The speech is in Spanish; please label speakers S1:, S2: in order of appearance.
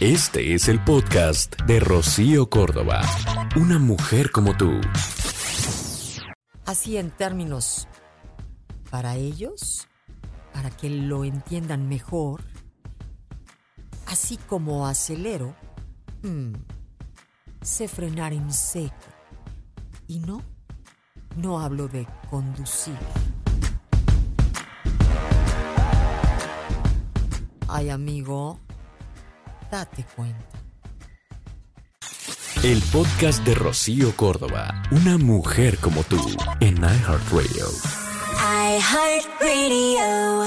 S1: Este es el podcast de Rocío Córdoba. Una mujer como tú.
S2: Así en términos para ellos, para que lo entiendan mejor, así como acelero, hmm, sé frenar en seco. Y no, no hablo de conducir. Ay, amigo, date cuenta.
S1: El podcast de Rocío Córdoba. Una mujer como tú. En iHeartRadio.
S3: iHeartRadio.